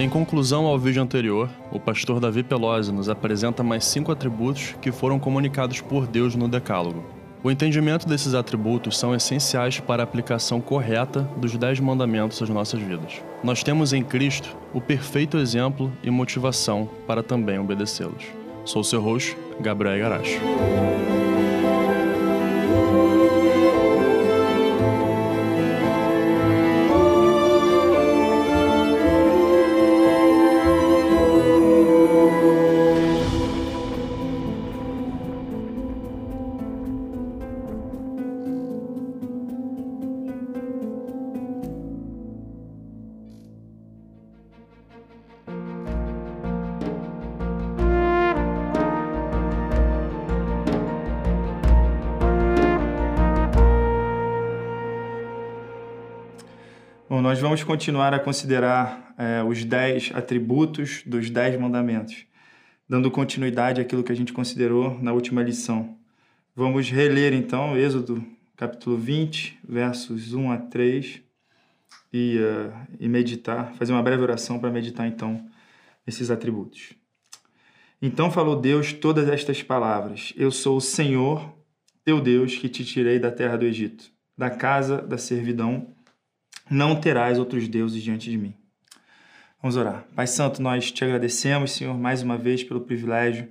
Em conclusão ao vídeo anterior, o pastor Davi Pelosi nos apresenta mais cinco atributos que foram comunicados por Deus no Decálogo. O entendimento desses atributos são essenciais para a aplicação correta dos Dez Mandamentos às nossas vidas. Nós temos em Cristo o perfeito exemplo e motivação para também obedecê-los. Sou seu host, Gabriel Garacho. Bom, nós vamos continuar a considerar é, os dez atributos dos dez mandamentos, dando continuidade àquilo que a gente considerou na última lição. Vamos reler então Êxodo capítulo 20, versos 1 a 3 e, uh, e meditar, fazer uma breve oração para meditar então esses atributos. Então falou Deus todas estas palavras: Eu sou o Senhor, teu Deus, que te tirei da terra do Egito, da casa da servidão não terás outros deuses diante de mim. Vamos orar. Pai Santo, nós te agradecemos, Senhor, mais uma vez pelo privilégio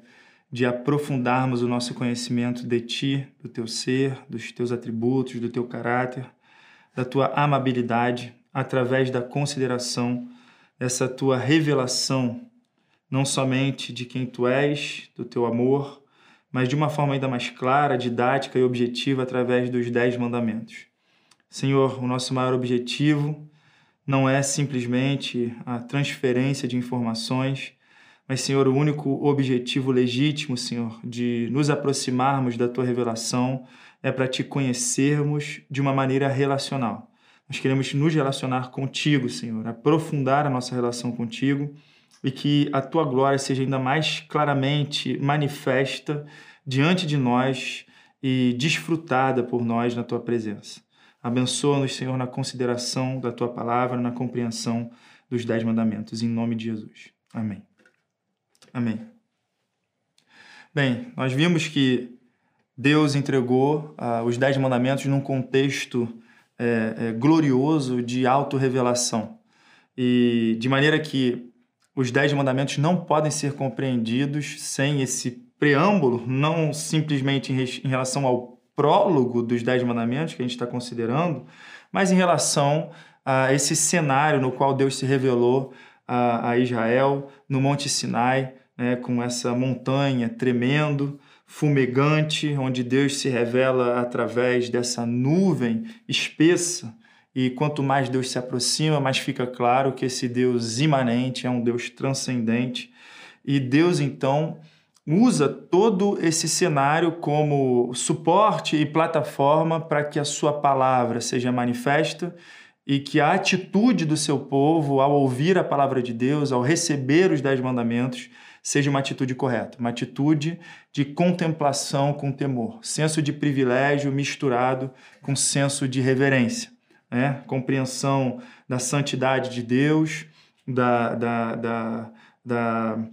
de aprofundarmos o nosso conhecimento de Ti, do Teu ser, dos Teus atributos, do Teu caráter, da Tua amabilidade, através da consideração dessa Tua revelação, não somente de quem Tu és, do Teu amor, mas de uma forma ainda mais clara, didática e objetiva através dos Dez Mandamentos. Senhor, o nosso maior objetivo não é simplesmente a transferência de informações, mas, Senhor, o único objetivo legítimo, Senhor, de nos aproximarmos da tua revelação é para te conhecermos de uma maneira relacional. Nós queremos nos relacionar contigo, Senhor, aprofundar a nossa relação contigo e que a tua glória seja ainda mais claramente manifesta diante de nós e desfrutada por nós na tua presença. Abençoa-nos, Senhor, na consideração da tua palavra, na compreensão dos dez mandamentos, em nome de Jesus. Amém. Amém. Bem, nós vimos que Deus entregou uh, os dez mandamentos num contexto é, é, glorioso de autorrevelação. E de maneira que os dez mandamentos não podem ser compreendidos sem esse preâmbulo, não simplesmente em, em relação ao prólogo dos Dez Mandamentos que a gente está considerando, mas em relação a esse cenário no qual Deus se revelou a, a Israel no Monte Sinai, né, com essa montanha tremendo, fumegante, onde Deus se revela através dessa nuvem espessa. E quanto mais Deus se aproxima, mais fica claro que esse Deus imanente é um Deus transcendente. E Deus, então, usa todo esse cenário como suporte e plataforma para que a sua palavra seja manifesta e que a atitude do seu povo ao ouvir a palavra de Deus, ao receber os dez mandamentos, seja uma atitude correta, uma atitude de contemplação com temor, senso de privilégio misturado com senso de reverência, né? compreensão da santidade de Deus, da, da, da, da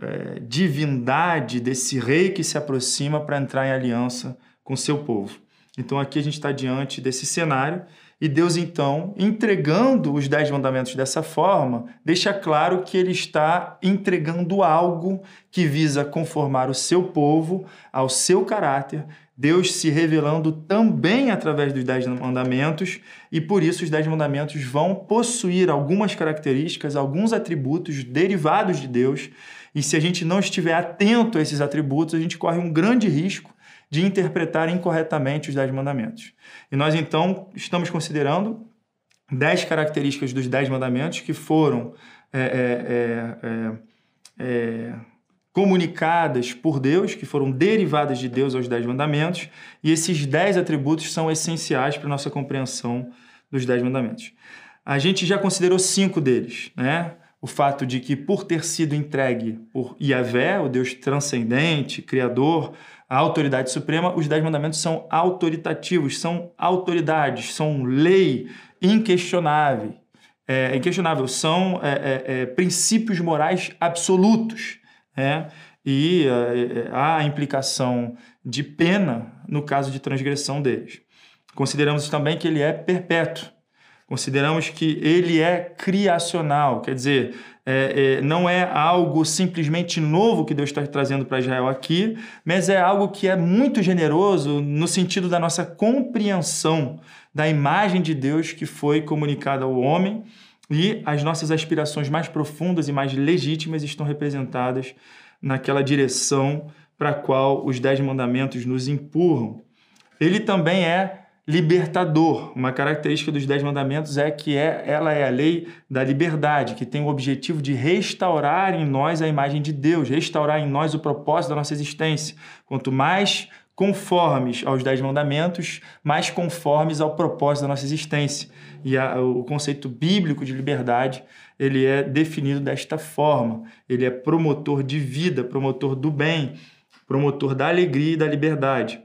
é, divindade desse rei que se aproxima para entrar em aliança com seu povo. Então aqui a gente está diante desse cenário e Deus então, entregando os dez mandamentos dessa forma, deixa claro que ele está entregando algo que visa conformar o seu povo ao seu caráter, Deus se revelando também através dos dez mandamentos, e por isso os dez mandamentos vão possuir algumas características, alguns atributos derivados de Deus e se a gente não estiver atento a esses atributos, a gente corre um grande risco de interpretar incorretamente os Dez Mandamentos. E nós, então, estamos considerando dez características dos Dez Mandamentos que foram é, é, é, é, comunicadas por Deus, que foram derivadas de Deus aos Dez Mandamentos, e esses dez atributos são essenciais para a nossa compreensão dos Dez Mandamentos. A gente já considerou cinco deles, né? O fato de que, por ter sido entregue por Yahvé, o Deus transcendente, criador, a autoridade suprema, os Dez Mandamentos são autoritativos, são autoridades, são lei inquestionável. É, é inquestionável, são é, é, é, princípios morais absolutos. Né? E é, há implicação de pena no caso de transgressão deles. Consideramos também que ele é perpétuo. Consideramos que ele é criacional, quer dizer, é, é, não é algo simplesmente novo que Deus está trazendo para Israel aqui, mas é algo que é muito generoso no sentido da nossa compreensão da imagem de Deus que foi comunicada ao homem e as nossas aspirações mais profundas e mais legítimas estão representadas naquela direção para a qual os Dez Mandamentos nos empurram. Ele também é libertador. Uma característica dos Dez Mandamentos é que é, ela é a lei da liberdade, que tem o objetivo de restaurar em nós a imagem de Deus, restaurar em nós o propósito da nossa existência. Quanto mais conformes aos Dez Mandamentos, mais conformes ao propósito da nossa existência. E a, o conceito bíblico de liberdade ele é definido desta forma. Ele é promotor de vida, promotor do bem, promotor da alegria e da liberdade.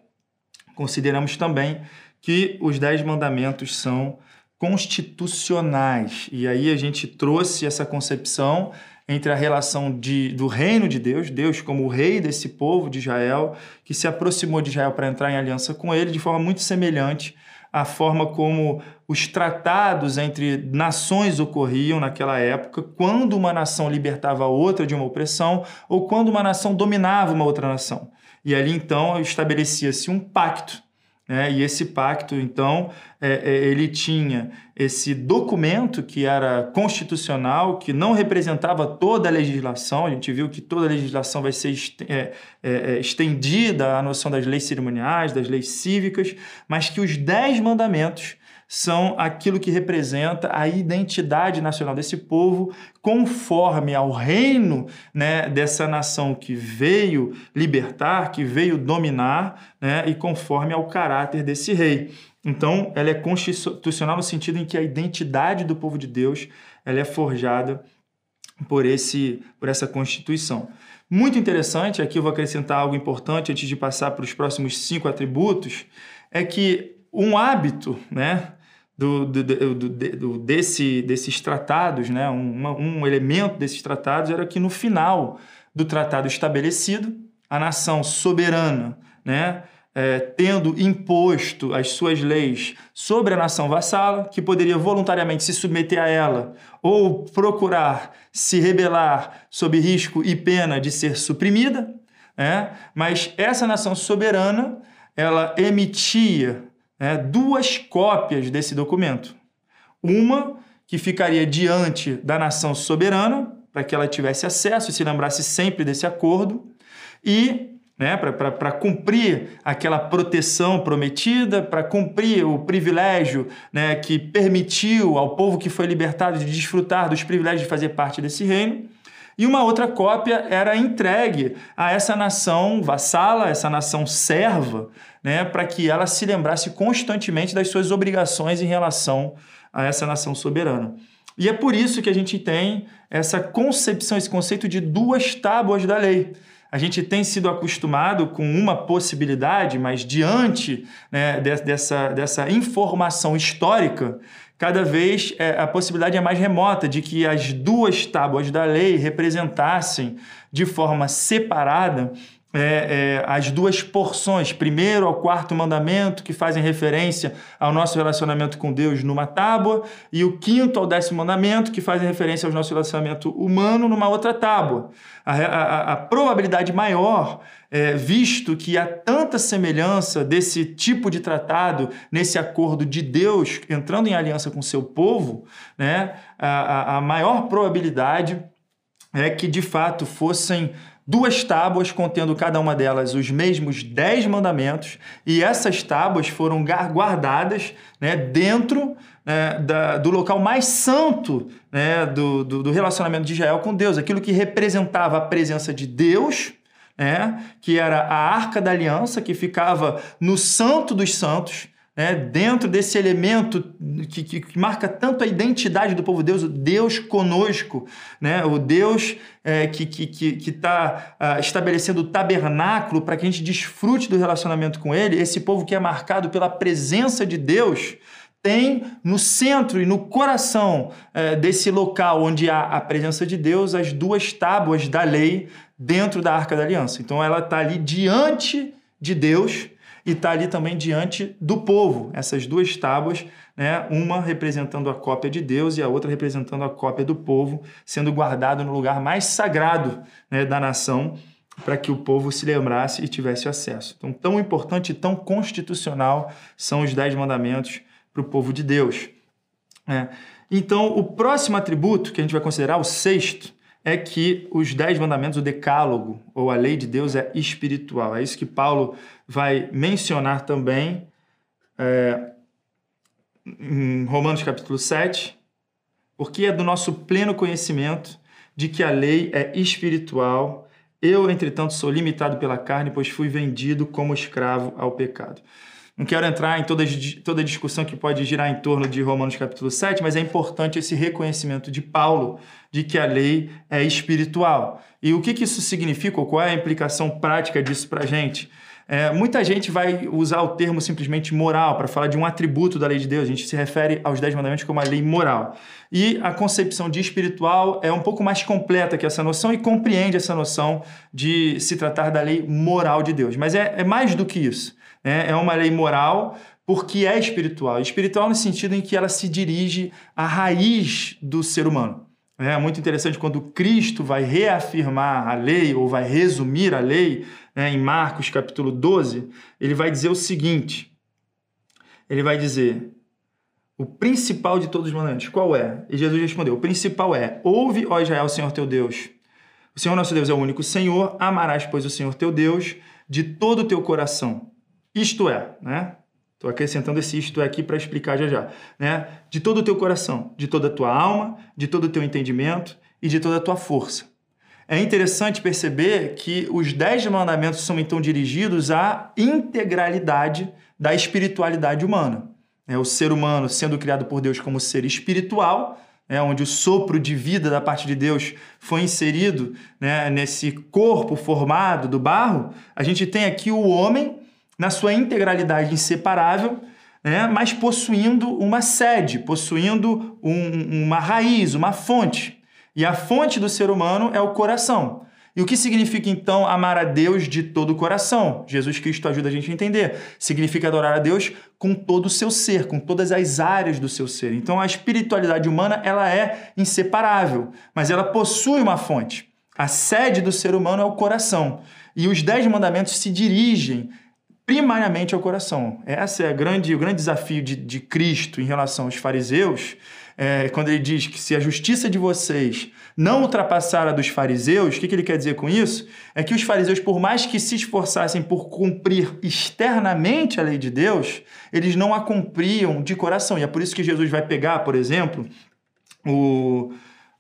Consideramos também que os Dez Mandamentos são constitucionais. E aí a gente trouxe essa concepção entre a relação de, do reino de Deus, Deus como o rei desse povo de Israel, que se aproximou de Israel para entrar em aliança com ele, de forma muito semelhante à forma como os tratados entre nações ocorriam naquela época, quando uma nação libertava a outra de uma opressão ou quando uma nação dominava uma outra nação. E ali então estabelecia-se um pacto né? E esse pacto, então, é, é, ele tinha esse documento que era constitucional, que não representava toda a legislação. A gente viu que toda a legislação vai ser é, é, é, estendida à noção das leis cerimoniais, das leis cívicas, mas que os dez mandamentos são aquilo que representa a identidade nacional desse povo, conforme ao reino né, dessa nação que veio libertar, que veio dominar, né, e conforme ao caráter desse rei. Então, ela é constitucional no sentido em que a identidade do povo de Deus ela é forjada por, esse, por essa Constituição. Muito interessante, aqui eu vou acrescentar algo importante antes de passar para os próximos cinco atributos, é que um hábito, né, do, do, do, desse, desses tratados, né? Um, um elemento desses tratados era que no final do tratado estabelecido, a nação soberana, né? É, tendo imposto as suas leis sobre a nação vassala, que poderia voluntariamente se submeter a ela ou procurar se rebelar sob risco e pena de ser suprimida, né? mas essa nação soberana ela emitia né, duas cópias desse documento. Uma que ficaria diante da nação soberana, para que ela tivesse acesso e se lembrasse sempre desse acordo, e né, para cumprir aquela proteção prometida, para cumprir o privilégio né, que permitiu ao povo que foi libertado de desfrutar dos privilégios de fazer parte desse reino. E uma outra cópia era entregue a essa nação vassala, essa nação serva, né, para que ela se lembrasse constantemente das suas obrigações em relação a essa nação soberana. E é por isso que a gente tem essa concepção, esse conceito de duas tábuas da lei. A gente tem sido acostumado com uma possibilidade, mas diante né, dessa, dessa informação histórica, cada vez é, a possibilidade é mais remota de que as duas tábuas da lei representassem de forma separada é, é, as duas porções, primeiro ao quarto mandamento, que fazem referência ao nosso relacionamento com Deus numa tábua, e o quinto ao décimo mandamento, que fazem referência ao nosso relacionamento humano numa outra tábua. A, a, a probabilidade maior, é, visto que há tanta semelhança desse tipo de tratado, nesse acordo de Deus entrando em aliança com seu povo, né, a, a maior probabilidade é que de fato fossem duas tábuas contendo cada uma delas os mesmos dez mandamentos, e essas tábuas foram guardadas né, dentro né, da, do local mais santo né, do, do, do, relacionamento de Israel com Deus, aquilo que representava a presença de Deus. Né, que era a arca da aliança, que ficava no Santo dos Santos, né, dentro desse elemento que, que, que, marca tanto a identidade do povo de Deus, o Deus conosco, né, o Deus é, que está que, que, tá, uh, estabelecendo o tabernáculo para que a gente desfrute do relacionamento com Ele, esse povo que é marcado pela presença de Deus, tem no centro e no coração é, desse local onde há a presença de Deus as duas tábuas da lei dentro da arca da aliança. Então ela está ali diante de Deus e está ali também diante do povo. Essas duas tábuas, né, uma representando a cópia de Deus e a outra representando a cópia do povo, sendo guardado no lugar mais sagrado né, da nação para que o povo se lembrasse e tivesse acesso. Então, tão importante e tão constitucional são os dez mandamentos para o povo de Deus. É. Então, o próximo atributo que a gente vai considerar, o sexto, é que os dez mandamentos, o decálogo, ou a lei de Deus, é espiritual. É isso que Paulo vai mencionar também é, em Romanos capítulo 7, porque é do nosso pleno conhecimento de que a lei é espiritual. Eu, entretanto, sou limitado pela carne, pois fui vendido como escravo ao pecado. Não quero entrar em toda, toda a discussão que pode girar em torno de Romanos capítulo 7, mas é importante esse reconhecimento de Paulo de que a lei é espiritual. E o que, que isso significa, ou qual é a implicação prática disso para a gente? É, muita gente vai usar o termo simplesmente moral para falar de um atributo da lei de Deus. A gente se refere aos Dez Mandamentos como a lei moral. E a concepção de espiritual é um pouco mais completa que essa noção e compreende essa noção de se tratar da lei moral de Deus. Mas é, é mais do que isso. Né? É uma lei moral porque é espiritual. Espiritual no sentido em que ela se dirige à raiz do ser humano. É muito interessante quando Cristo vai reafirmar a lei ou vai resumir a lei né, em Marcos capítulo 12, ele vai dizer o seguinte: ele vai dizer, o principal de todos os mandamentos, qual é? E Jesus respondeu: o principal é: ouve, ó Israel, Senhor teu Deus. O Senhor nosso Deus é o único Senhor, amarás, pois, o Senhor teu Deus de todo o teu coração, isto é, né? Estou acrescentando esse isto aqui para explicar já já, né? De todo o teu coração, de toda a tua alma, de todo o teu entendimento e de toda a tua força. É interessante perceber que os dez mandamentos são então dirigidos à integralidade da espiritualidade humana. É, o ser humano sendo criado por Deus como ser espiritual, é, onde o sopro de vida da parte de Deus foi inserido né, nesse corpo formado do barro, a gente tem aqui o homem na sua integralidade inseparável, né, mas possuindo uma sede, possuindo um, uma raiz, uma fonte. E a fonte do ser humano é o coração. E o que significa então amar a Deus de todo o coração? Jesus Cristo ajuda a gente a entender. Significa adorar a Deus com todo o seu ser, com todas as áreas do seu ser. Então a espiritualidade humana, ela é inseparável, mas ela possui uma fonte. A sede do ser humano é o coração. E os dez mandamentos se dirigem primariamente ao coração. Esse é grande, o grande desafio de, de Cristo em relação aos fariseus, é, quando ele diz que se a justiça de vocês não ultrapassar a dos fariseus, o que, que ele quer dizer com isso? É que os fariseus, por mais que se esforçassem por cumprir externamente a lei de Deus, eles não a cumpriam de coração. E é por isso que Jesus vai pegar, por exemplo, o,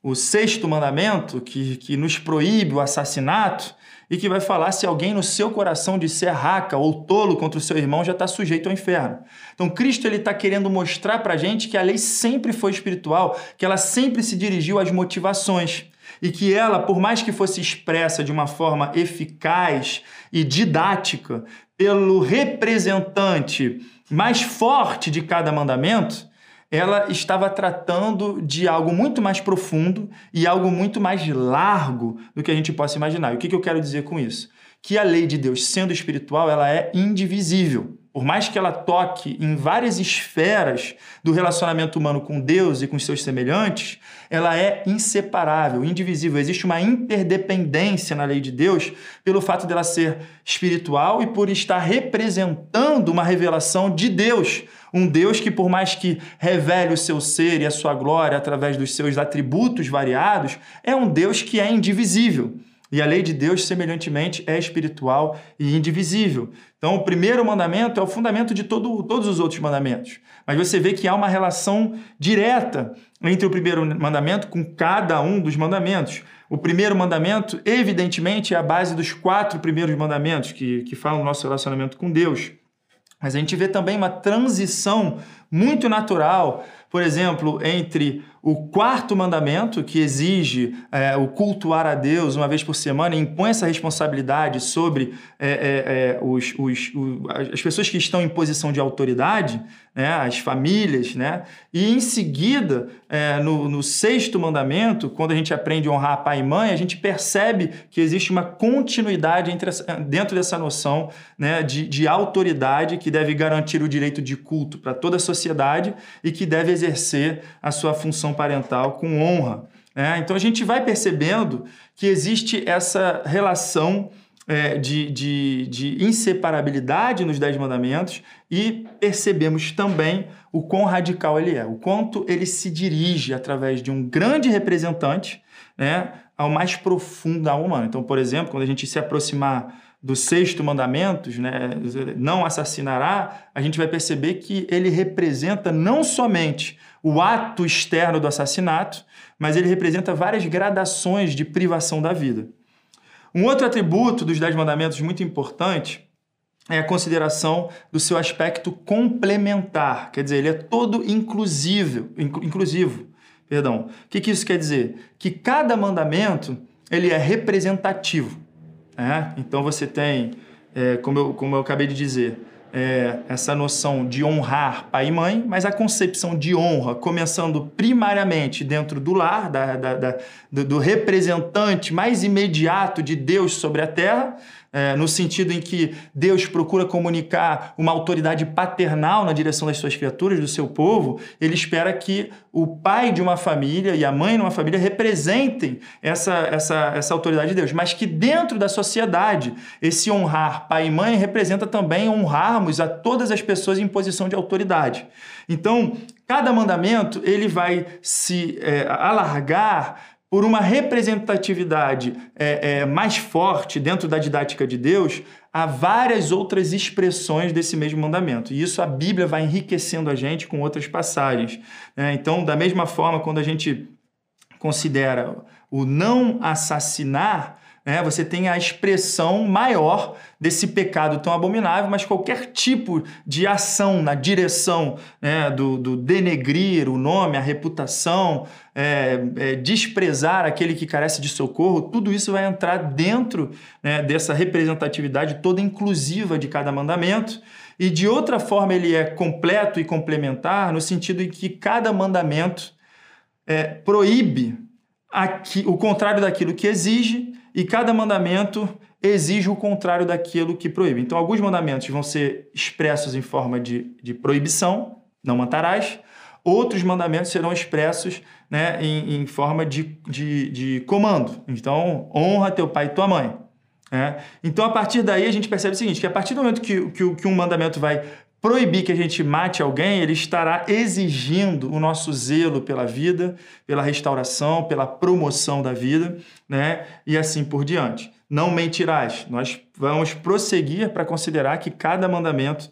o sexto mandamento, que, que nos proíbe o assassinato, e que vai falar se alguém no seu coração disser raca ou tolo contra o seu irmão já está sujeito ao inferno. Então Cristo ele está querendo mostrar para a gente que a lei sempre foi espiritual, que ela sempre se dirigiu às motivações e que ela, por mais que fosse expressa de uma forma eficaz e didática pelo representante mais forte de cada mandamento, ela estava tratando de algo muito mais profundo e algo muito mais largo do que a gente possa imaginar. E o que, eu quero dizer com isso? Que a lei de Deus, sendo espiritual, ela é indivisível. Por mais que ela toque em várias esferas do relacionamento humano com Deus e com seus semelhantes, ela é inseparável, indivisível. Existe uma interdependência na lei de Deus pelo fato dela ser espiritual e por estar representando uma revelação de Deus um Deus que, por mais que revele o seu ser e a sua glória através dos seus atributos variados, é um Deus que é indivisível. E a lei de Deus, semelhantemente, é espiritual e indivisível. Então, o primeiro mandamento é o fundamento de todo, todos os outros mandamentos. Mas você vê que há uma relação direta entre o primeiro mandamento com cada um dos mandamentos. O primeiro mandamento, evidentemente, é a base dos quatro primeiros mandamentos que, que falam do nosso relacionamento com Deus. Mas a gente vê também uma transição muito natural, por exemplo, entre o quarto mandamento, que exige é, o cultuar a Deus uma vez por semana, impõe essa responsabilidade sobre é, é, é os, os, as pessoas que estão em posição de autoridade, né, as famílias, né? E em seguida, é, no, no, sexto mandamento, quando a gente aprende a honrar pai e mãe, a gente percebe que existe uma continuidade entre dentro dessa noção né, de, de autoridade que deve garantir o direito de culto para toda a sociedade e que deve exercer a sua função parental com honra. Né? Então a gente vai percebendo que existe essa relação é, de, de, de inseparabilidade nos Dez Mandamentos e percebemos também o quão radical ele é, o quanto ele se dirige através de um grande representante né, ao mais profundo da alma humana. Então, por exemplo, quando a gente se aproximar do sexto mandamento, né, não assassinará, a gente vai perceber que ele representa não somente o ato externo do assassinato, mas ele representa várias gradações de privação da vida. Um outro atributo dos Dez Mandamentos muito importante é a consideração do seu aspecto complementar, quer dizer, ele é todo inclusivo, inclusivo. Perdão. O que, que isso quer dizer? Que cada mandamento ele é representativo. Né? Então você tem, é, como, eu, como eu acabei de dizer, é, essa noção de honrar pai e mãe, mas a concepção de honra começando primariamente dentro do lar, da, da, da do, do representante mais imediato de Deus sobre a terra, é, no sentido em que Deus procura comunicar uma autoridade paternal na direção das suas criaturas, do seu povo, ele espera que o pai de uma família e a mãe de uma família representem essa, essa, essa autoridade de Deus, mas que dentro da sociedade, esse honrar pai e mãe representa também honrarmos a todas as pessoas em posição de autoridade. Então, cada mandamento ele vai se é, alargar por uma representatividade é, é, mais forte dentro da didática de Deus, há várias outras expressões desse mesmo mandamento. E isso a Bíblia vai enriquecendo a gente com outras passagens. Né? Então, da mesma forma, quando a gente considera o não assassinar, né? Você tem a expressão maior desse pecado tão abominável, mas qualquer tipo de ação na direção né, do, do, denegrir o nome, a reputação, é, é, desprezar aquele que carece de socorro, tudo isso vai entrar dentro né, dessa representatividade toda inclusiva de cada mandamento. E de outra forma, ele é completo e complementar, no sentido em que cada mandamento é, proíbe aqui, o contrário daquilo que exige e cada mandamento exige o contrário daquilo que proíbe. Então, alguns mandamentos vão ser expressos em forma de, de proibição, não matarás, outros mandamentos serão expressos né, em, em forma de, de, de, comando. Então, honra teu pai e tua mãe. Né? Então, a partir daí, a gente percebe o seguinte: que a partir do momento que, que, que um mandamento vai proibir que a gente mate alguém, ele estará exigindo o nosso zelo pela vida, pela restauração, pela promoção da vida, né? E assim por diante. Não mentirás. Nós vamos prosseguir para considerar que cada mandamento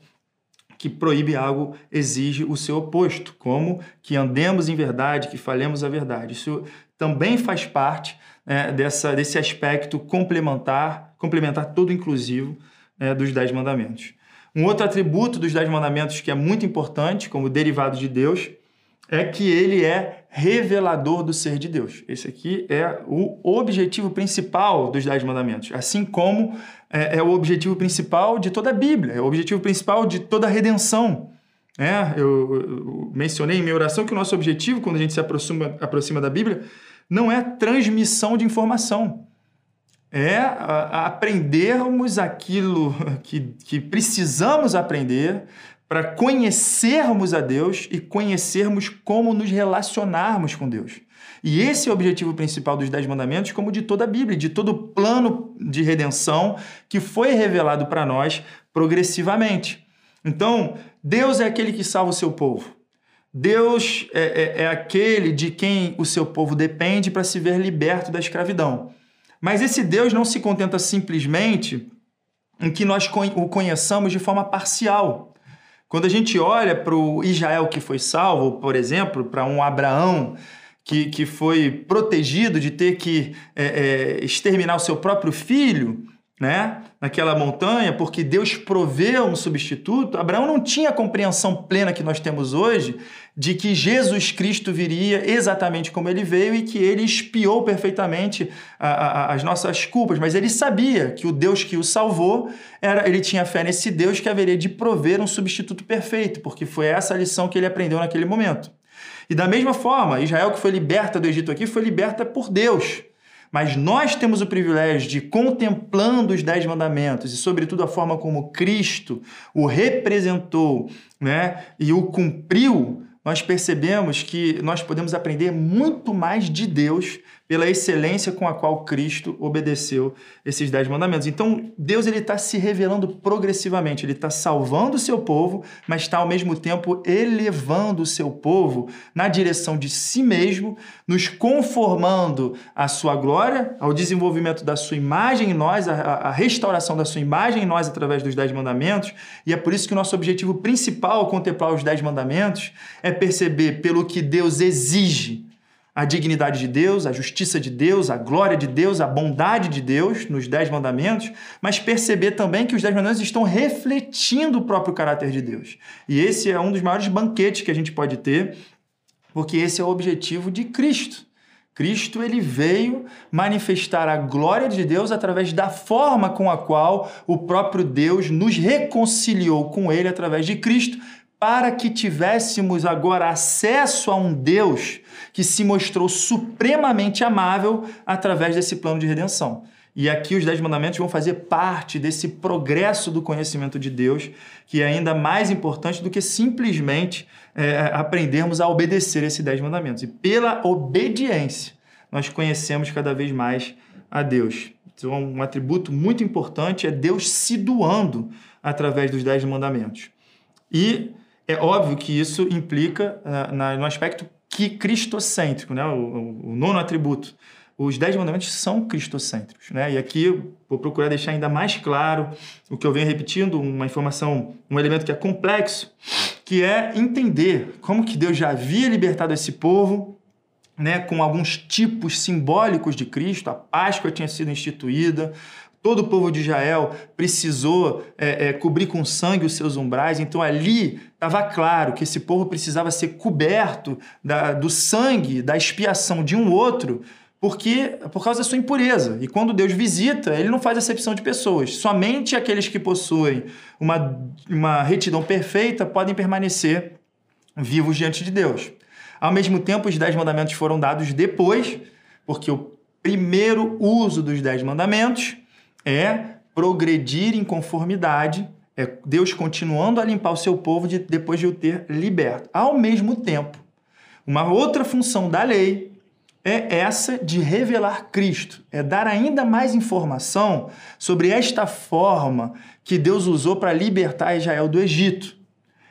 que proíbe algo exige o seu oposto, como que andemos em verdade, que falemos a verdade. Isso também faz parte né, dessa, desse aspecto complementar, complementar todo inclusivo né, dos Dez Mandamentos. Um outro atributo dos Dez Mandamentos que é muito importante, como derivado de Deus, é que ele é revelador do ser de Deus. Esse aqui é o objetivo principal dos Dez Mandamentos, assim como é, é o objetivo principal de toda a Bíblia, é o objetivo principal de toda a redenção. É, eu, mencionei em minha oração que o nosso objetivo, quando a gente se aproxima, aproxima da Bíblia, não é transmissão de informação é aprendermos aquilo que, que precisamos aprender para conhecermos a Deus e conhecermos como nos relacionarmos com Deus. E esse é o objetivo principal dos Dez Mandamentos, como de toda a Bíblia, de todo o plano de redenção que foi revelado para nós progressivamente. Então, Deus é aquele que salva o seu povo. Deus é, é, é aquele de quem o seu povo depende para se ver liberto da escravidão. Mas esse Deus não se contenta simplesmente em que nós o conheçamos de forma parcial. Quando a gente olha para o Israel que foi salvo, por exemplo, para um Abraão que, que foi protegido de ter que é, é, exterminar o seu próprio filho, né, naquela montanha, porque Deus proveu um substituto, Abraão não tinha a compreensão plena que nós temos hoje de que Jesus Cristo viria exatamente como ele veio e que ele espiou perfeitamente a, a, as nossas culpas, mas ele sabia que o Deus que o salvou era, ele tinha fé nesse Deus que haveria de prover um substituto perfeito, porque foi essa a lição que ele aprendeu naquele momento. E da mesma forma, Israel que foi liberta do Egito aqui foi liberta por Deus. Mas nós temos o privilégio de, contemplando os Dez Mandamentos e, sobretudo, a forma como Cristo o representou né, e o cumpriu, nós percebemos que nós podemos aprender muito mais de Deus pela excelência com a qual Cristo obedeceu esses dez mandamentos. Então, Deus ele está se revelando progressivamente, ele está salvando o seu povo, mas está ao mesmo tempo elevando o seu povo na direção de si mesmo, nos conformando à sua glória, ao desenvolvimento da sua imagem em nós, a restauração da sua imagem em nós através dos dez mandamentos. E é por isso que o nosso objetivo principal ao contemplar os dez mandamentos é perceber pelo que Deus exige a dignidade de Deus, a justiça de Deus, a glória de Deus, a bondade de Deus nos Dez Mandamentos, mas perceber também que os Dez Mandamentos estão refletindo o próprio caráter de Deus. E esse é um dos maiores banquetes que a gente pode ter, porque esse é o objetivo de Cristo. Cristo ele veio manifestar a glória de Deus através da forma com a qual o próprio Deus nos reconciliou com ele através de Cristo, para que tivéssemos agora acesso a um Deus que se mostrou supremamente amável através desse plano de redenção. E aqui os Dez Mandamentos vão fazer parte desse progresso do conhecimento de Deus, que é ainda mais importante do que simplesmente é, aprendermos a obedecer esses Dez Mandamentos. E pela obediência, nós conhecemos cada vez mais a Deus. Então, um atributo muito importante é Deus se doando através dos Dez Mandamentos. E é óbvio que isso implica uh, na, no aspecto que cristocêntrico, né? O, o, o, nono atributo. Os dez mandamentos são cristocêntricos, né? E aqui vou procurar deixar ainda mais claro o que eu venho repetindo, uma informação, um elemento que é complexo, que é entender como que Deus já havia libertado esse povo, né, com alguns tipos simbólicos de Cristo, a Páscoa tinha sido instituída, Todo o povo de Israel precisou é, é, cobrir com sangue os seus umbrais, então ali estava claro que esse povo precisava ser coberto da, do sangue, da expiação de um outro, porque por causa da sua impureza. E quando Deus visita, ele não faz acepção de pessoas. Somente aqueles que possuem uma, uma retidão perfeita podem permanecer vivos diante de Deus. Ao mesmo tempo, os dez mandamentos foram dados depois, porque o primeiro uso dos dez mandamentos é progredir em conformidade, é Deus continuando a limpar o seu povo de, depois de o ter liberto. Ao mesmo tempo, uma outra função da lei é essa de revelar Cristo, é dar ainda mais informação sobre esta forma que Deus usou para libertar Israel do Egito.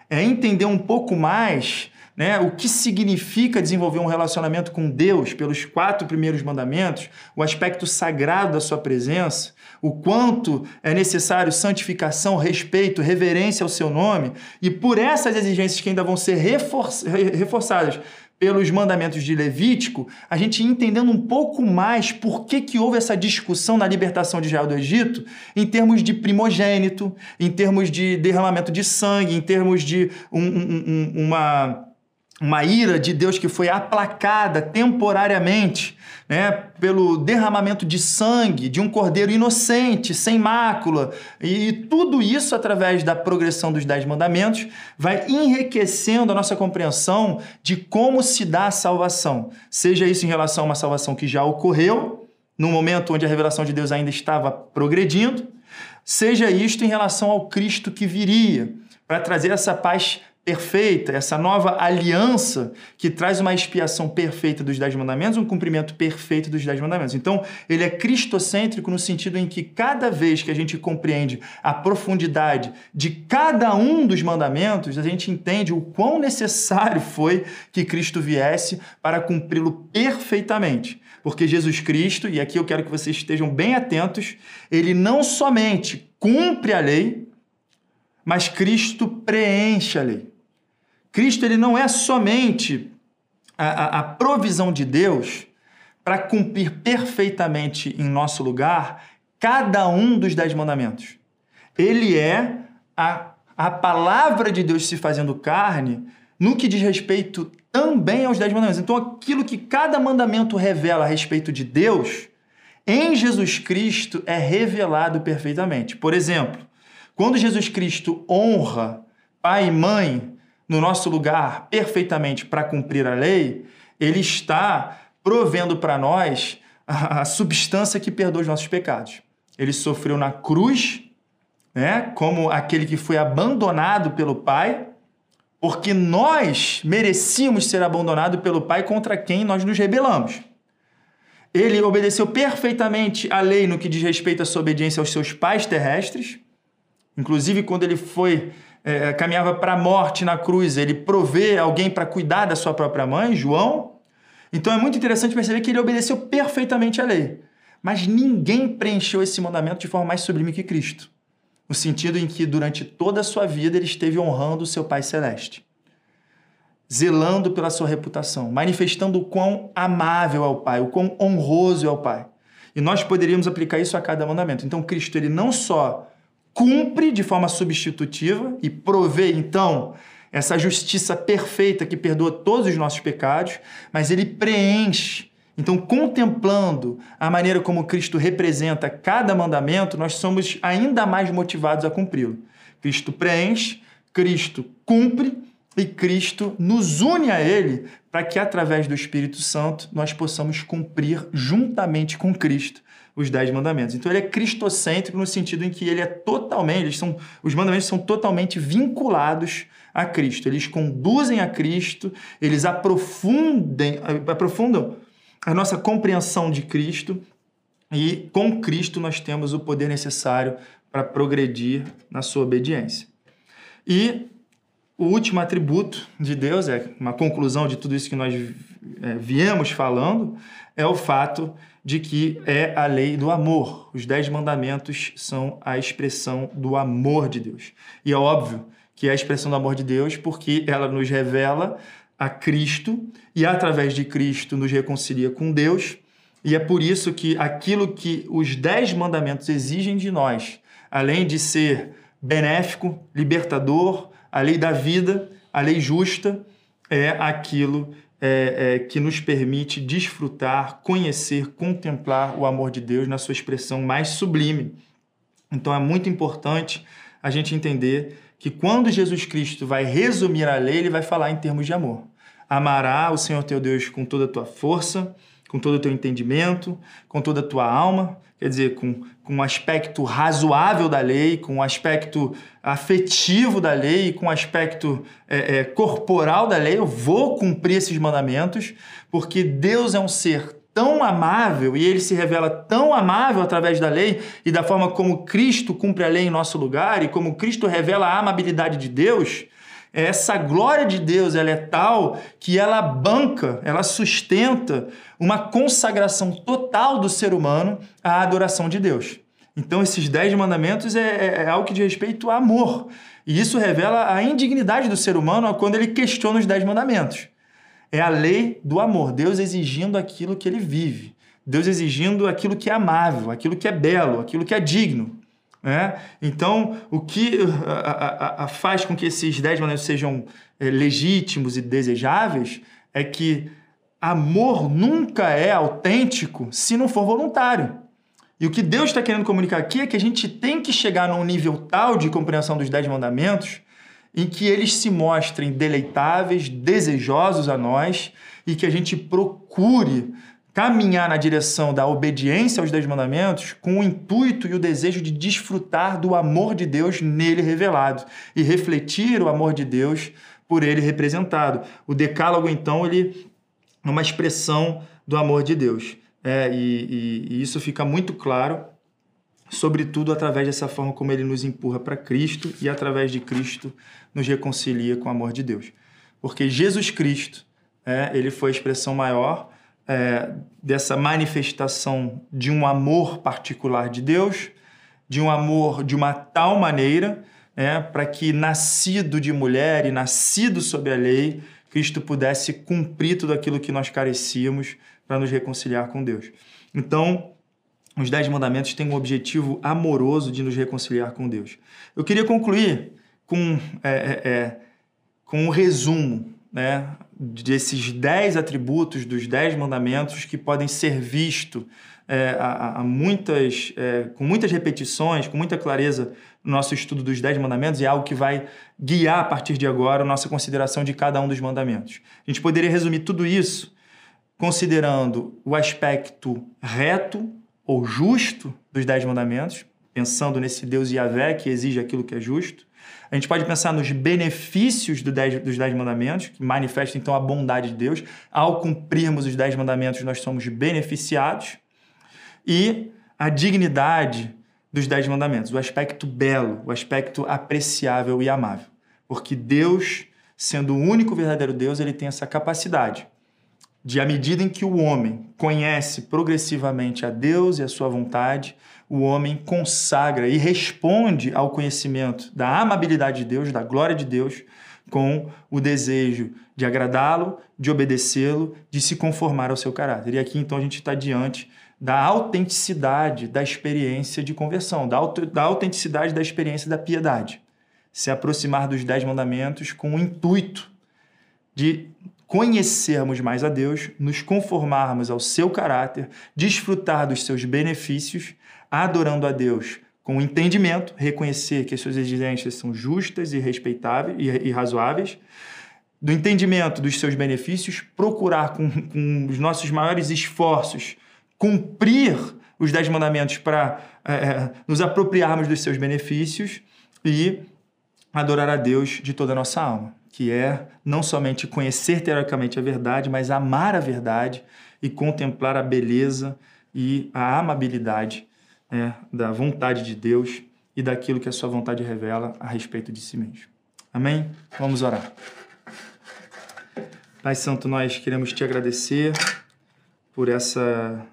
É entender um pouco mais né, o que significa desenvolver um relacionamento com Deus pelos quatro primeiros mandamentos, o aspecto sagrado da sua presença, o quanto é necessário santificação, respeito, reverência ao seu nome, e por essas exigências que ainda vão ser reforçadas pelos mandamentos de Levítico, a gente entendendo um pouco mais por que, que houve essa discussão na libertação de Israel do Egito, em termos de primogênito, em termos de derramamento de sangue, em termos de um, um, uma uma ira de Deus que foi aplacada temporariamente né, pelo derramamento de sangue de um cordeiro inocente, sem mácula, e tudo isso através da progressão dos Dez Mandamentos vai enriquecendo a nossa compreensão de como se dá a salvação, seja isso em relação a uma salvação que já ocorreu, no momento onde a revelação de Deus ainda estava progredindo, seja isto em relação ao Cristo que viria, para trazer essa paz perfeita, essa nova aliança que traz uma expiação perfeita dos Dez Mandamentos, um cumprimento perfeito dos Dez Mandamentos. Então, ele é cristocêntrico no sentido em que cada vez que a gente compreende a profundidade de cada um dos mandamentos, a gente entende o quão necessário foi que Cristo viesse para cumpri-lo perfeitamente. Porque Jesus Cristo, e aqui eu quero que vocês estejam bem atentos, ele não somente cumpre a lei, mas Cristo preenche a lei. Cristo ele não é somente a, a, a provisão de Deus para cumprir perfeitamente em nosso lugar cada um dos dez mandamentos. Ele é a, a palavra de Deus se fazendo carne no que diz respeito também aos dez mandamentos. Então, aquilo que cada mandamento revela a respeito de Deus, em Jesus Cristo é revelado perfeitamente. Por exemplo, quando Jesus Cristo honra pai e mãe no nosso lugar perfeitamente para cumprir a lei, ele está provendo para nós a substância que perdoa os nossos pecados. Ele sofreu na cruz, né, como aquele que foi abandonado pelo Pai, porque nós merecíamos ser abandonados pelo Pai contra quem nós nos rebelamos. Ele obedeceu perfeitamente a lei no que diz respeito à sua obediência aos seus pais terrestres. Inclusive, quando ele foi é, caminhava para a morte na cruz, ele provê alguém para cuidar da sua própria mãe, João. Então é muito interessante perceber que ele obedeceu perfeitamente à lei. Mas ninguém preencheu esse mandamento de forma mais sublime que Cristo. No sentido em que, durante toda a sua vida, ele esteve honrando o seu Pai Celeste, zelando pela sua reputação, manifestando o quão amável é o Pai, o quão honroso é o Pai. E nós poderíamos aplicar isso a cada mandamento. Então, Cristo, ele não só cumpre de forma substitutiva e provê, então, essa justiça perfeita que perdoa todos os nossos pecados, mas ele preenche. Então, contemplando a maneira como Cristo representa cada mandamento, nós somos ainda mais motivados a cumpri-lo. Cristo preenche, Cristo cumpre e Cristo nos une a Ele para que, através do Espírito Santo, nós possamos cumprir juntamente com Cristo os dez mandamentos. Então ele é cristocêntrico no sentido em que ele é totalmente, eles são, os mandamentos são totalmente vinculados a Cristo. Eles conduzem a Cristo, eles aprofundem, aprofundam a nossa compreensão de Cristo e com Cristo nós temos o poder necessário para progredir na sua obediência. E o último atributo de Deus, é uma conclusão de tudo isso que nós é, viemos falando, é o fato de que é a lei do amor. Os dez mandamentos são a expressão do amor de Deus. E é óbvio que é a expressão do amor de Deus porque ela nos revela a Cristo e através de Cristo nos reconcilia com Deus. E é por isso que aquilo que os dez mandamentos exigem de nós, além de ser benéfico, libertador, a lei da vida, a lei justa, é aquilo é, é, que nos permite desfrutar, conhecer, contemplar o amor de Deus na sua expressão mais sublime. Então é muito importante a gente entender que quando Jesus Cristo vai resumir a lei, ele vai falar em termos de amor. Amará o Senhor teu Deus com toda a tua força, com todo o teu entendimento, com toda a tua alma, quer dizer, com, com um aspecto razoável da lei, com um aspecto afetivo da lei, com um aspecto é, é, corporal da lei. Eu vou cumprir esses mandamentos, porque Deus é um ser tão amável e ele se revela tão amável através da lei e da forma como Cristo cumpre a lei em nosso lugar e como Cristo revela a amabilidade de Deus essa glória de Deus ela é tal que ela banca, ela sustenta uma consagração total do ser humano à adoração de Deus. Então, esses dez mandamentos é, é, é algo que diz respeito a amor. E isso revela a indignidade do ser humano quando ele questiona os dez mandamentos. É a lei do amor, Deus exigindo aquilo que ele vive, Deus exigindo aquilo que é amável, aquilo que é belo, aquilo que é digno. Né? Então, o que a, a, a faz com que esses dez mandamentos sejam é, legítimos e desejáveis é que amor nunca é autêntico se não for voluntário. E o que Deus está querendo comunicar aqui é que a gente tem que chegar num nível tal de compreensão dos dez mandamentos em que eles se mostrem deleitáveis, desejosos a nós e que a gente procure caminhar na direção da obediência aos Dez Mandamentos com o intuito e o desejo de desfrutar do amor de Deus nele revelado e refletir o amor de Deus por ele representado. O Decálogo, então, ele é uma expressão do amor de Deus. É, e, e, e isso fica muito claro, sobretudo através dessa forma como ele nos empurra para Cristo e através de Cristo nos reconcilia com o amor de Deus. Porque Jesus Cristo, é, ele foi a expressão maior é, dessa manifestação de um amor particular de Deus, de um amor de uma tal maneira, é, para que nascido de mulher e nascido sob a lei, Cristo pudesse cumprir tudo aquilo que nós carecíamos para nos reconciliar com Deus. Então, os Dez Mandamentos têm um objetivo amoroso de nos reconciliar com Deus. Eu queria concluir com, é, é, é com um resumo né, desses dez atributos dos Dez Mandamentos que podem ser vistos é, a, a, muitas, é, com muitas repetições, com muita clareza no nosso estudo dos Dez Mandamentos e é algo que vai guiar a partir de agora a nossa consideração de cada um dos mandamentos. A gente poderia resumir tudo isso considerando o aspecto reto ou justo dos Dez Mandamentos, pensando nesse Deus Yahvé que exige aquilo que é justo. A gente pode pensar nos benefícios do dez, dos Dez Mandamentos, que manifestam então a bondade de Deus. Ao cumprirmos os Dez Mandamentos, nós somos beneficiados e a dignidade dos Dez Mandamentos, o aspecto belo, o aspecto apreciável e amável. Porque Deus, sendo o único verdadeiro Deus, ele tem essa capacidade de, à medida em que o homem conhece progressivamente a Deus e a sua vontade, o homem consagra e responde ao conhecimento da amabilidade de Deus, da glória de Deus, com o desejo de agradá-lo, de obedecê-lo, de se conformar ao seu caráter. E aqui então a gente está diante da autenticidade da experiência de conversão, da, da autenticidade da experiência da piedade. Se aproximar dos dez mandamentos com o intuito de conhecermos mais a Deus, nos conformarmos ao seu caráter, desfrutar dos seus benefícios, adorando a Deus com entendimento, reconhecer que as suas exigências são justas e respeitáveis e, e razoáveis, do entendimento dos seus benefícios, procurar com, com os nossos maiores esforços cumprir os dez mandamentos para é, é, nos apropriarmos dos seus benefícios e adorar a Deus de toda a nossa alma, que é não somente conhecer teoricamente a verdade, mas amar a verdade e contemplar a beleza e a amabilidade né, da vontade de Deus e daquilo que a sua vontade revela a respeito de si mesmo. Amém? Vamos orar. Pai Santo, nós queremos te agradecer por essa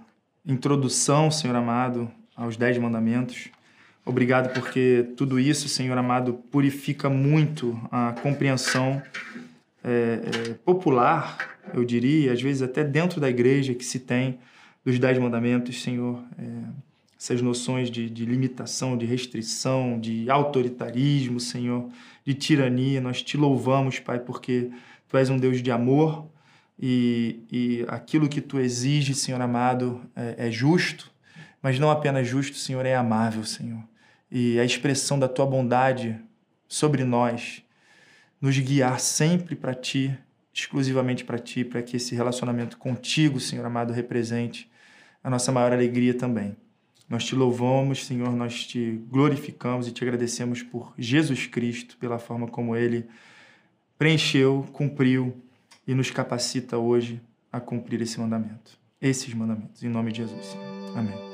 introdução, Senhor amado, aos Dez Mandamentos. Obrigado porque tudo isso, Senhor amado, purifica muito a compreensão é, é, popular, eu diria, às vezes até dentro da igreja que se tem dos Dez Mandamentos, Senhor. É, essas noções de, de limitação, de restrição, de autoritarismo, Senhor, de tirania. Nós te louvamos, Pai, porque Tu és um Deus de amor, e, e aquilo que tu exige, Senhor amado, é, é justo, mas não apenas justo, Senhor, é amável, Senhor. E a expressão da tua bondade sobre nós, nos guiar sempre para ti, exclusivamente para ti, para que esse relacionamento contigo, Senhor amado, represente a nossa maior alegria também. Nós te louvamos, Senhor, nós te glorificamos e te agradecemos por Jesus Cristo, pela forma como ele preencheu, cumpriu e nos capacita hoje a cumprir esse mandamento, esses mandamentos, em nome de Jesus. Amém.